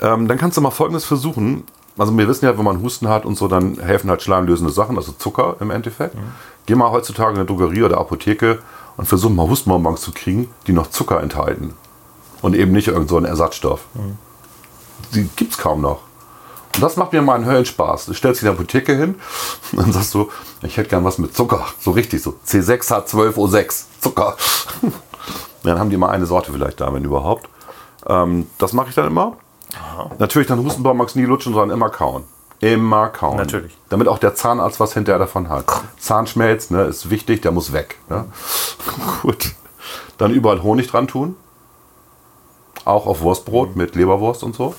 Ähm, dann kannst du mal Folgendes versuchen. Also wir wissen ja, wenn man Husten hat und so, dann helfen halt schleimlösende Sachen, also Zucker im Endeffekt. Geh mal heutzutage in eine Drogerie oder Apotheke und versuch mal Hustenbonbons zu kriegen, die noch Zucker enthalten. Und eben nicht irgend so einen Ersatzstoff. Die gibt's kaum noch. Und das macht mir mal einen Höllenspaß. Du stellst dich in der Apotheke hin und dann sagst du, ich hätte gern was mit Zucker. So richtig so. C6H12O6. Zucker. dann haben die mal eine Sorte vielleicht da, wenn überhaupt. Ähm, das mache ich dann immer. Natürlich dann Hustenbonbons nie lutschen, sondern immer kauen. Immer kauen. Natürlich. Damit auch der Zahnarzt was hinterher davon hat. Zahnschmelz ne, ist wichtig, der muss weg. Ne? Gut. Dann überall Honig dran tun. Auch auf Wurstbrot mit Leberwurst und so.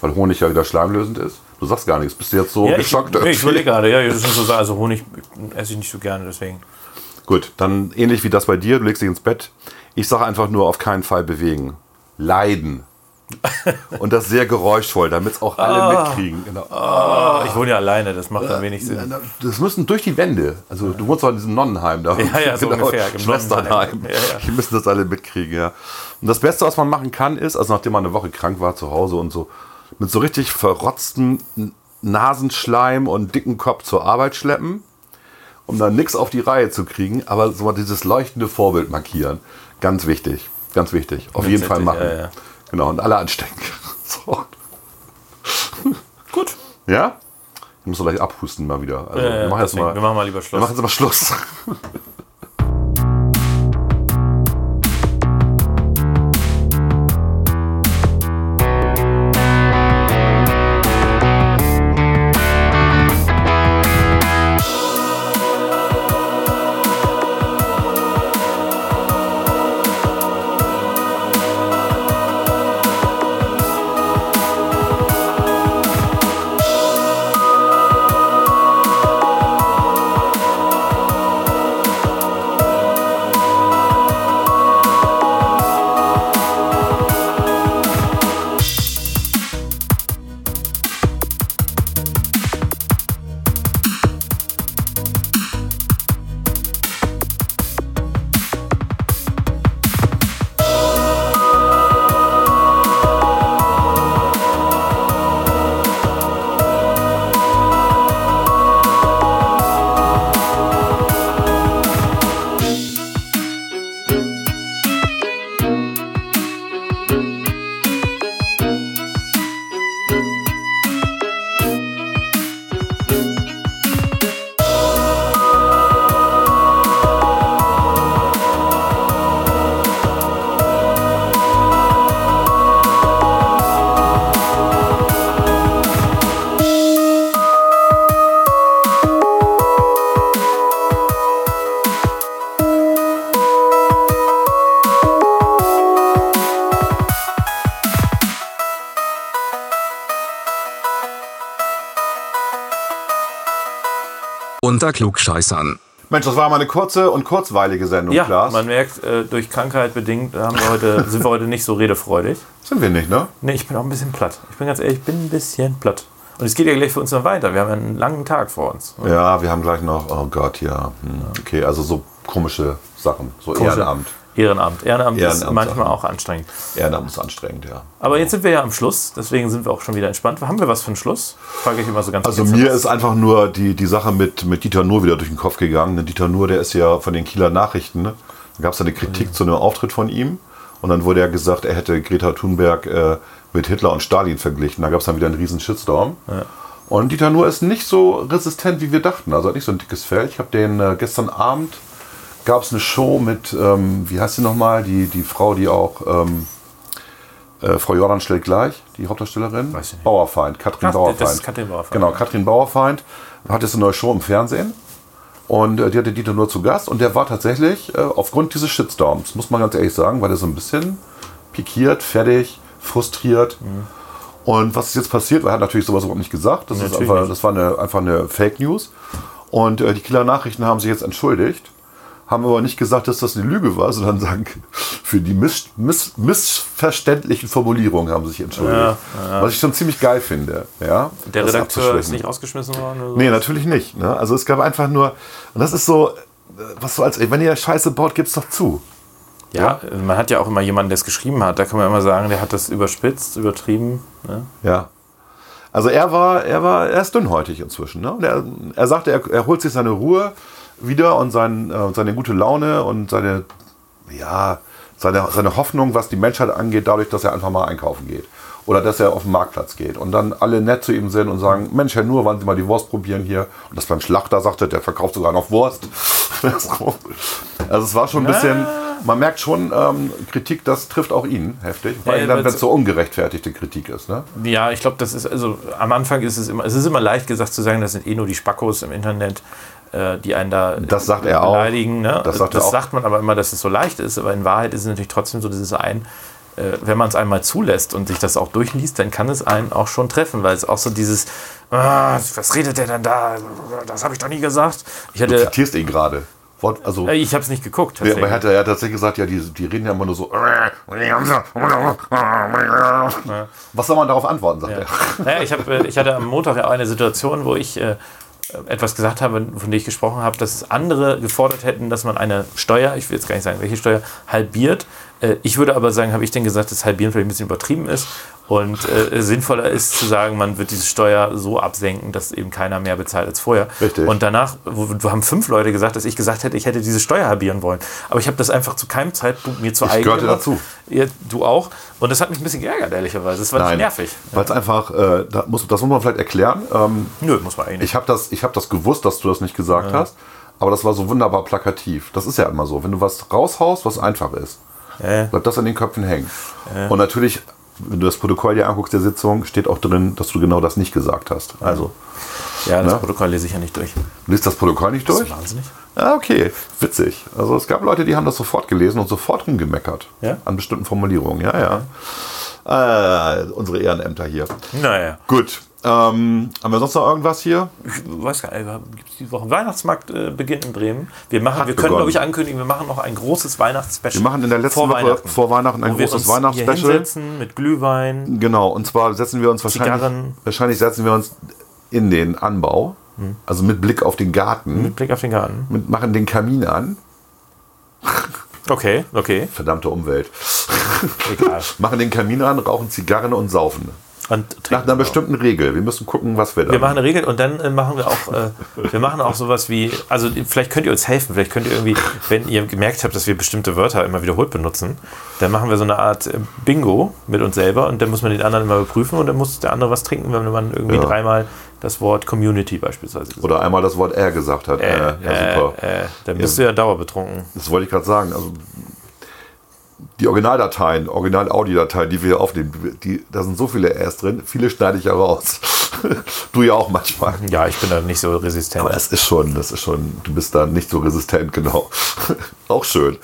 Weil Honig ja wieder schleimlösend ist. Du sagst gar nichts. Bist du jetzt so Ja, ich, geschockt? nee, ich überlege gerade, ja, so, also Honig esse ich nicht so gerne, deswegen. Gut, dann ähnlich wie das bei dir. Du legst dich ins Bett. Ich sage einfach nur auf keinen Fall bewegen. Leiden. Und das sehr geräuschvoll, damit es auch alle Ah. mitkriegen. Genau. Ich wohne ja alleine, das macht dann wenig Sinn. Das müssen durch die Wände. Also du wohnst doch in diesem Nonnenheim da. Genau. Ja, ja, so ungefähr, im Schwesternheim. Ja, ja. Die müssen das alle mitkriegen, ja. Und das Beste, was man machen kann, ist, also nachdem man eine Woche krank war zu Hause und so, mit so richtig verrotztem N- Nasenschleim und dicken Kopf zur Arbeit schleppen, um dann nichts auf die Reihe zu kriegen, aber so mal dieses leuchtende Vorbild markieren. Ganz wichtig. Ganz wichtig. Auf jeden Fall machen. ja. Genau, und alle anstecken. So. Gut. Ja? Ich muss doch gleich abhusten mal wieder. Also, Äh, wir machen jetzt mal, wir machen mal lieber wir Schluss. machen jetzt mal Schluss. Unter Klugscheißern. Mensch, das war mal eine kurze und kurzweilige Sendung, Ja, Klaas. man merkt, äh, durch Krankheit bedingt haben wir heute, sind wir heute nicht so redefreudig. Sind wir nicht, ne? Nee, ich bin auch ein bisschen platt. Ich bin ganz ehrlich, ich bin ein bisschen platt. Und es geht ja gleich für uns noch weiter. Wir haben einen langen Tag vor uns. Ja, wir haben gleich noch, oh Gott, ja. Hm, Okay, also so komische Sachen, so Ehrenamt. Ehrenamt. Ehrenamt, ist Ehrenamt, manchmal Sachen. auch anstrengend. Ehrenamt ist anstrengend, ja. Aber jetzt sind wir ja am Schluss, deswegen sind wir auch schon wieder entspannt. Haben wir was für einen Schluss? Frage ich immer so ganz Also mir ist einfach nur die, die Sache mit, mit Dieter Nuhr wieder durch den Kopf gegangen. Denn Dieter Nuhr, der ist ja von den Kieler Nachrichten. Ne? Da gab es eine Kritik zu einem Auftritt von ihm. Und dann wurde ja gesagt, er hätte Greta Thunberg äh, mit Hitler und Stalin verglichen. Da gab es dann wieder einen riesen Shitstorm. Und Dieter Nuhr ist nicht so resistent, wie wir dachten. Also hat nicht so ein dickes Fell. Ich habe den äh, gestern Abend gab es eine Show mit, ähm, wie heißt sie nochmal, die, die Frau, die auch, ähm, äh, Frau Jordan stellt gleich, die Hauptdarstellerin. Weiß ich nicht. Bauerfeind, Katrin Ach, Bauerfeind. das ist Katrin Bauerfeind. Genau, Katrin Bauerfeind hat jetzt eine neue Show im Fernsehen. Und äh, die hatte Dieter nur zu Gast. Und der war tatsächlich, äh, aufgrund dieses Shitstorms, muss man ganz ehrlich sagen, war der so ein bisschen pikiert, fertig, frustriert. Mhm. Und was ist jetzt passiert? Er hat natürlich sowas überhaupt nicht gesagt. Das, ist einfach, das war eine, einfach eine Fake News. Und äh, die Killer Nachrichten haben sich jetzt entschuldigt, haben aber nicht gesagt, dass das eine Lüge war, sondern sagen, für die miss, miss, missverständlichen Formulierungen haben sie sich entschuldigt. Was ich schon ziemlich geil finde. Ja, Der Redakteur ist nicht rausgeschmissen worden? Oder? Nee, natürlich nicht. Ne? Also es gab einfach nur, und das ist so, äh, was so als, wenn ihr Scheiße baut, gibt's doch zu. Ja, man hat ja auch immer jemanden, der es geschrieben hat. Da kann man immer sagen, der hat das überspitzt, übertrieben. Ne? Ja. Also er war, er war, er ist dünnhäutig inzwischen. Ne? Und er, er sagte, er, er holt sich seine Ruhe wieder und sein, äh, seine gute Laune und seine, ja, seine, seine Hoffnung, was die Menschheit angeht, dadurch, dass er einfach mal einkaufen geht. Oder dass er auf den Marktplatz geht und dann alle nett zu ihm sind und sagen, Mensch, Herr Nur, wollen Sie mal die Wurst probieren hier? Und das beim Schlachter sagte, der verkauft sogar noch Wurst. also es war schon ein bisschen, man merkt schon, ähm, Kritik, das trifft auch ihn heftig. Allem Ja, dann, weil wenn es so ungerechtfertigte Kritik ist. Ne? Ja, ich glaube, das ist, also am Anfang ist es immer, es ist immer leicht gesagt zu sagen, das sind eh nur die Spackos im Internet, die einen da Das sagt er auch. beleidigen. Ne? Das sagt er auch. sagt man aber immer, dass es so leicht ist, aber in Wahrheit ist es natürlich trotzdem so dieses ein, äh, wenn man es einmal zulässt und sich das auch durchliest, dann kann es einen auch schon treffen, weil es auch so dieses, ah, was redet der denn da? Das habe ich doch nie gesagt. Ich Du hatte, zitierst ihn gerade. Also, äh, ich habe es nicht geguckt. Nee, aber er tatsächlich. hat, er hat tatsächlich gesagt, ja, die, die reden ja immer nur so. Was soll man darauf antworten, sagt er. Naja, ich, hab, äh, ich hatte am Montag ja auch eine Situation, wo ich äh, etwas gesagt habe, von der ich gesprochen habe, dass andere gefordert hätten, dass man eine Steuer, ich will jetzt gar nicht sagen, welche Steuer, halbiert. Äh, ich würde aber sagen, habe ich denn gesagt, dass halbieren vielleicht ein bisschen übertrieben ist und äh, sinnvoller ist zu sagen, man wird diese Steuer so absenken, dass eben keiner mehr bezahlt als vorher. Richtig. Und danach wo, wo haben fünf Leute gesagt, dass ich gesagt hätte, ich hätte diese Steuer halbieren wollen. Aber ich habe das einfach zu keinem Zeitpunkt mir zu eigen gehörte gemacht. dazu. Ja, du auch. Und das hat mich ein bisschen geärgert, ehrlicherweise. Das war nervig. Weil es einfach, äh, da muss, das muss man vielleicht erklären. Ähm, Nö, muss man eigentlich nicht. ich habe das, ich hab das gewusst, dass du das nicht gesagt hast, aber das war so wunderbar plakativ. Das ist ja immer so. Wenn du was raushaust, was einfach ist, Ja. bleibt das an den Köpfen hängen. Und natürlich, wenn du das Protokoll dir anguckst der Sitzung, steht auch drin, dass du genau das nicht gesagt hast. Also, Ja, das Ne? Protokoll lese ich ja nicht durch. liest das Protokoll nicht durch? Wahnsinnig. Ah, okay, witzig. Also es gab Leute, die haben das sofort gelesen und sofort rumgemeckert. Ja? An bestimmten Formulierungen, ja, ja. Äh, unsere Ehrenämter hier. Naja. Gut. Ähm, haben wir sonst noch irgendwas hier? Ich weiß gar nicht, gibt es diese Woche Weihnachtsmarkt äh, beginnt in Bremen. Wir machen, wir können, glaube ich, ankündigen, wir machen noch ein großes Weihnachtsspecial. Wir machen in der letzten vor Woche Weihnachten, vor Weihnachten ein wo großes Weihnachtsspecial. mit Glühwein. Genau, und zwar setzen wir uns wahrscheinlich, Zigarren. wahrscheinlich setzen wir uns in den Anbau, Hm. also mit Blick auf den Garten, Mit Blick auf den Garten. mit, machen den Kamin an, Okay, okay, verdammte Umwelt, egal. machen den Kamin an, rauchen Zigarren und saufen. Und Nach einer bestimmten Regel. Wir müssen gucken, was wir da Wir machen eine Regel und dann äh, machen wir auch, äh, wir machen auch sowas wie, also vielleicht könnt ihr uns helfen, vielleicht könnt ihr irgendwie, wenn ihr gemerkt habt, dass wir bestimmte Wörter immer wiederholt benutzen, dann machen wir so eine Art äh, Bingo mit uns selber und dann muss man den anderen immer überprüfen und dann muss der andere was trinken, wenn man irgendwie Ja. dreimal das Wort Community beispielsweise gesagt Oder einmal das Wort er gesagt hat. Äh, ja, super. Äh, dann bist du ja dauerbetrunken. Das wollte ich gerade sagen. Also die Originaldateien, Original-Audi-Dateien, die wir hier aufnehmen, die, da sind so viele Rs drin. Viele schneide ich ja raus. du ja auch manchmal. Ja, ich bin da nicht so resistent. Aber das ist schon, das ist schon, du bist da nicht so resistent, genau. auch schön.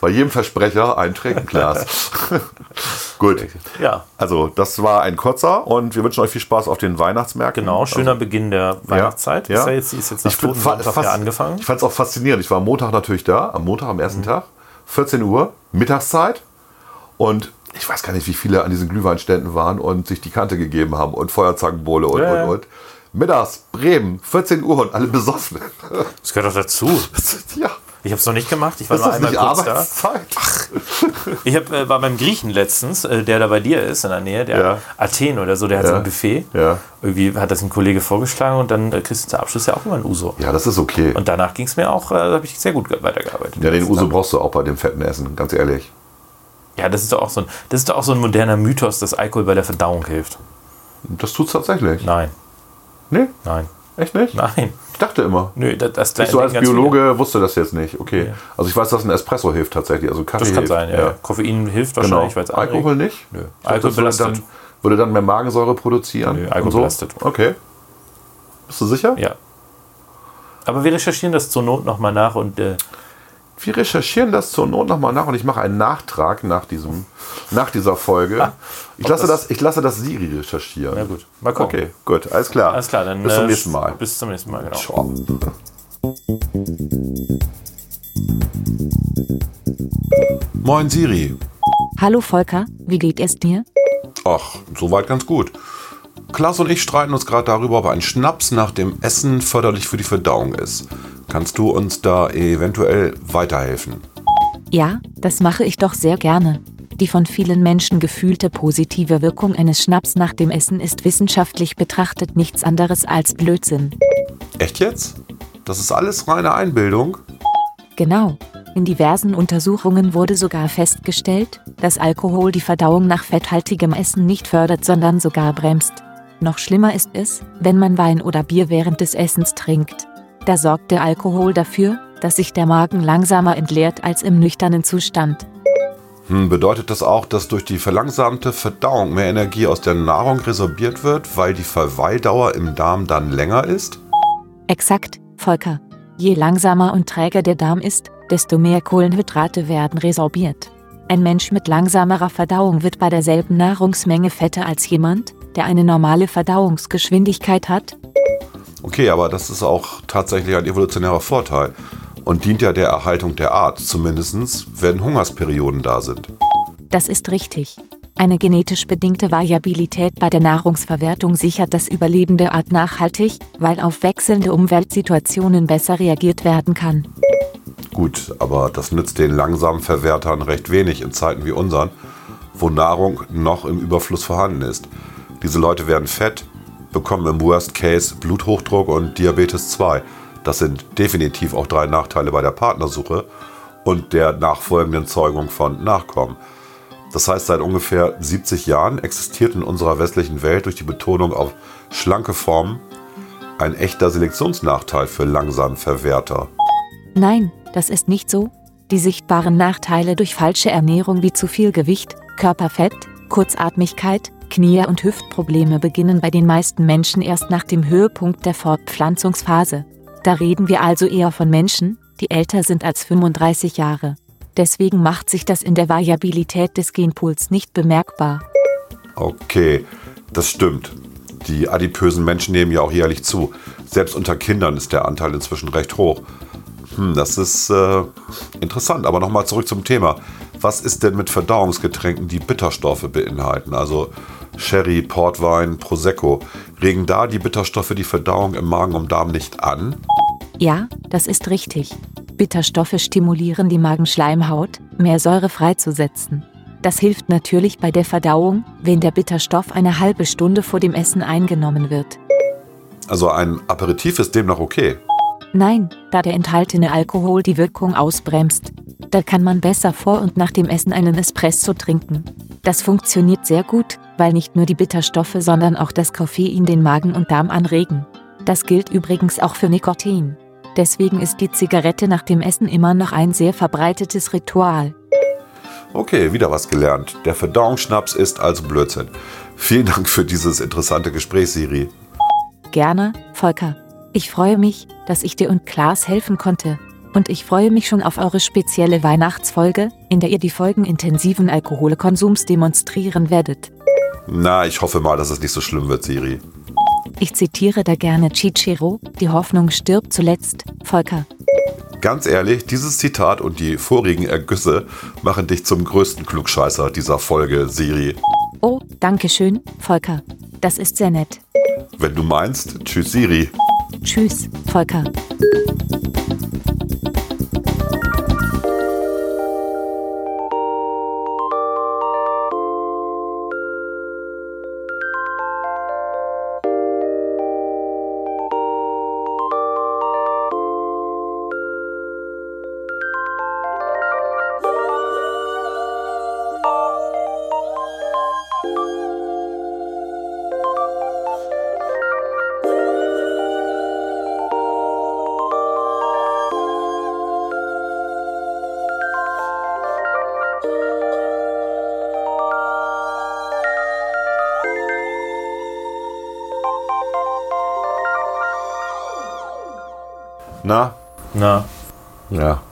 Bei jedem Versprecher ein Trinkglas. Gut. Ja, Also, das war ein kurzer und wir wünschen euch viel Spaß auf den Weihnachtsmärkten. genau. Schöner Beginn der Weihnachtszeit. Ja, Ist ja jetzt, ist jetzt nach Ich find- Toten fa- Sonntag fast- ja angefangen. Ich fand es auch faszinierend. Ich war am Montag natürlich da, am Montag, am Mhm. ersten Tag, 14 Uhr, Mittagszeit. Und ich weiß gar nicht, wie viele an diesen Glühweinständen waren und sich die Kante gegeben haben und Feuerzangenbowle und, Ja, ja. und, und. Mittags, Bremen, 14 Uhr und alle besoffen. Das gehört doch dazu. ja, Ich habe es noch nicht gemacht. Ich war ist nur einmal kurz da. Arbeitszeit? Ich hab, äh, war beim Griechen letztens, äh, der da bei dir ist in der Nähe, der Ja. Athen oder so, der hat Ja. so ein Buffet. Ja. Irgendwie hat das ein Kollege vorgeschlagen und dann äh, kriegst du zum Abschluss ja auch immer ein Uso. Ja, das ist okay. Und danach ging es mir auch, äh, da habe ich sehr gut ge- weitergearbeitet. ja, den Uso brauchst du auch bei dem fetten Essen, ganz ehrlich. Ja, das ist doch auch so ein, das ist doch auch so ein moderner Mythos, dass Alkohol bei der Verdauung hilft. Das tut's tatsächlich. Nein, Nee? nein, Echt nicht? nein. Ich dachte immer. Nö, das, das Ich so als Biologe wusste das jetzt nicht. Okay. Ja. Also ich weiß, dass ein Espresso hilft tatsächlich. Also Kaffee Viele. Das kann hilft. sein, ja. Koffein hilft Genau. wahrscheinlich, weil es anregt. Alkohol nicht? Nö. Ich dachte, Alkohol würde belastet. dann, würde dann mehr Magensäure produzieren. Nö, Alkohol so? belastet. Okay. Bist du sicher? Ja. Aber wir recherchieren das zur Not nochmal nach und äh, Wir recherchieren das zur Not nochmal nach und ich mache einen Nachtrag nach, diesem, nach dieser Folge. Ich ob lasse, das- das, ich lasse das Siri recherchieren. na gut, mal gucken. Okay, gut, alles klar. Alles klar, dann Bis zum äh, nächsten Mal. Bis zum nächsten Mal, genau. Ciao. Moin Siri. Hallo Volker, wie geht es dir? Ach, soweit ganz gut. Klaas und ich streiten uns gerade darüber, ob ein Schnaps nach dem Essen förderlich für die Verdauung ist. Kannst du uns da eventuell weiterhelfen? Ja, das mache ich doch sehr gerne. Die von vielen Menschen gefühlte positive Wirkung eines Schnaps nach dem Essen ist wissenschaftlich betrachtet nichts anderes als Blödsinn. Echt jetzt? Das ist alles reine Einbildung? Genau. In diversen Untersuchungen wurde sogar festgestellt, dass Alkohol die Verdauung nach fetthaltigem Essen nicht fördert, sondern sogar bremst. Noch schlimmer ist es, wenn man Wein oder Bier während des Essens trinkt. Da sorgt der Alkohol dafür, dass sich der Magen langsamer entleert als im nüchternen Zustand. Hm, bedeutet das auch, dass durch die verlangsamte Verdauung mehr Energie aus der Nahrung resorbiert wird, weil die Verweildauer im Darm dann länger ist? Exakt, Volker. Je langsamer und träger der Darm ist, desto mehr Kohlenhydrate werden resorbiert. Ein Mensch mit langsamerer Verdauung wird bei derselben Nahrungsmenge fetter als jemand, der eine normale Verdauungsgeschwindigkeit hat. Okay, aber das ist auch tatsächlich ein evolutionärer Vorteil und dient ja der Erhaltung der Art, zumindest wenn Hungersperioden da sind. Das ist richtig. Eine genetisch bedingte Variabilität bei der Nahrungsverwertung sichert das Überleben der Art nachhaltig, weil auf wechselnde Umweltsituationen besser reagiert werden kann. Gut, aber das nützt den langsamen Verwertern recht wenig in Zeiten wie unseren, wo Nahrung noch im Überfluss vorhanden ist. Diese Leute werden fett, bekommen im Worst Case Bluthochdruck und Diabetes 2. Das sind definitiv auch drei Nachteile bei der Partnersuche und der nachfolgenden Zeugung von Nachkommen. Das heißt, seit ungefähr 70 Jahren existiert in unserer westlichen Welt durch die Betonung auf schlanke Formen ein echter Selektionsnachteil für langsam Verwerter. Nein, das ist nicht so. Die sichtbaren Nachteile durch falsche Ernährung wie zu viel Gewicht, Körperfett, Kurzatmigkeit, Knie- und Hüftprobleme beginnen bei den meisten Menschen erst nach dem Höhepunkt der Fortpflanzungsphase. Da reden wir also eher von Menschen, die älter sind als 35 Jahre. Deswegen macht sich das in der Variabilität des Genpools nicht bemerkbar. Okay, das stimmt. Die adipösen Menschen nehmen ja auch jährlich zu. Selbst unter Kindern ist der Anteil inzwischen recht hoch. Hm, das ist äh, interessant. Aber nochmal zurück zum Thema. Was ist denn mit Verdauungsgetränken, die Bitterstoffe beinhalten? Also Sherry, Portwein, Prosecco. Regen da die Bitterstoffe die Verdauung im Magen und Darm nicht an? Ja, das ist richtig. Bitterstoffe stimulieren die Magenschleimhaut, mehr Säure freizusetzen. Das hilft natürlich bei der Verdauung, wenn der Bitterstoff eine halbe Stunde vor dem Essen eingenommen wird. Also ein Aperitif ist demnach okay. Nein, da der enthaltene Alkohol die Wirkung ausbremst. Da kann man besser vor und nach dem Essen einen Espresso trinken. Das funktioniert sehr gut, weil nicht nur die Bitterstoffe, sondern auch das Koffein den Magen und Darm anregen. Das gilt übrigens auch für Nikotin. Deswegen ist die Zigarette nach dem Essen immer noch ein sehr verbreitetes Ritual. Okay, wieder was gelernt. Der Verdauungsschnaps ist also Blödsinn. Vielen Dank für dieses interessante Gespräch, Siri. Gerne, Volker. Ich freue mich, dass ich dir und Klaas helfen konnte. Und ich freue mich schon auf eure spezielle Weihnachtsfolge, in der ihr die Folgen intensiven Alkoholkonsums demonstrieren werdet. Na, ich hoffe mal, dass es nicht so schlimm wird, Siri. Ich zitiere da gerne Chichiro, die Hoffnung stirbt zuletzt, Volker. Ganz ehrlich, dieses Zitat und die vorigen Ergüsse machen dich zum größten Klugscheißer dieser Folge, Siri. Oh, danke schön, Volker. Das ist sehr nett. Wenn du meinst, tschüss, Siri. Tschüss, Volker. Na? Na, Ja.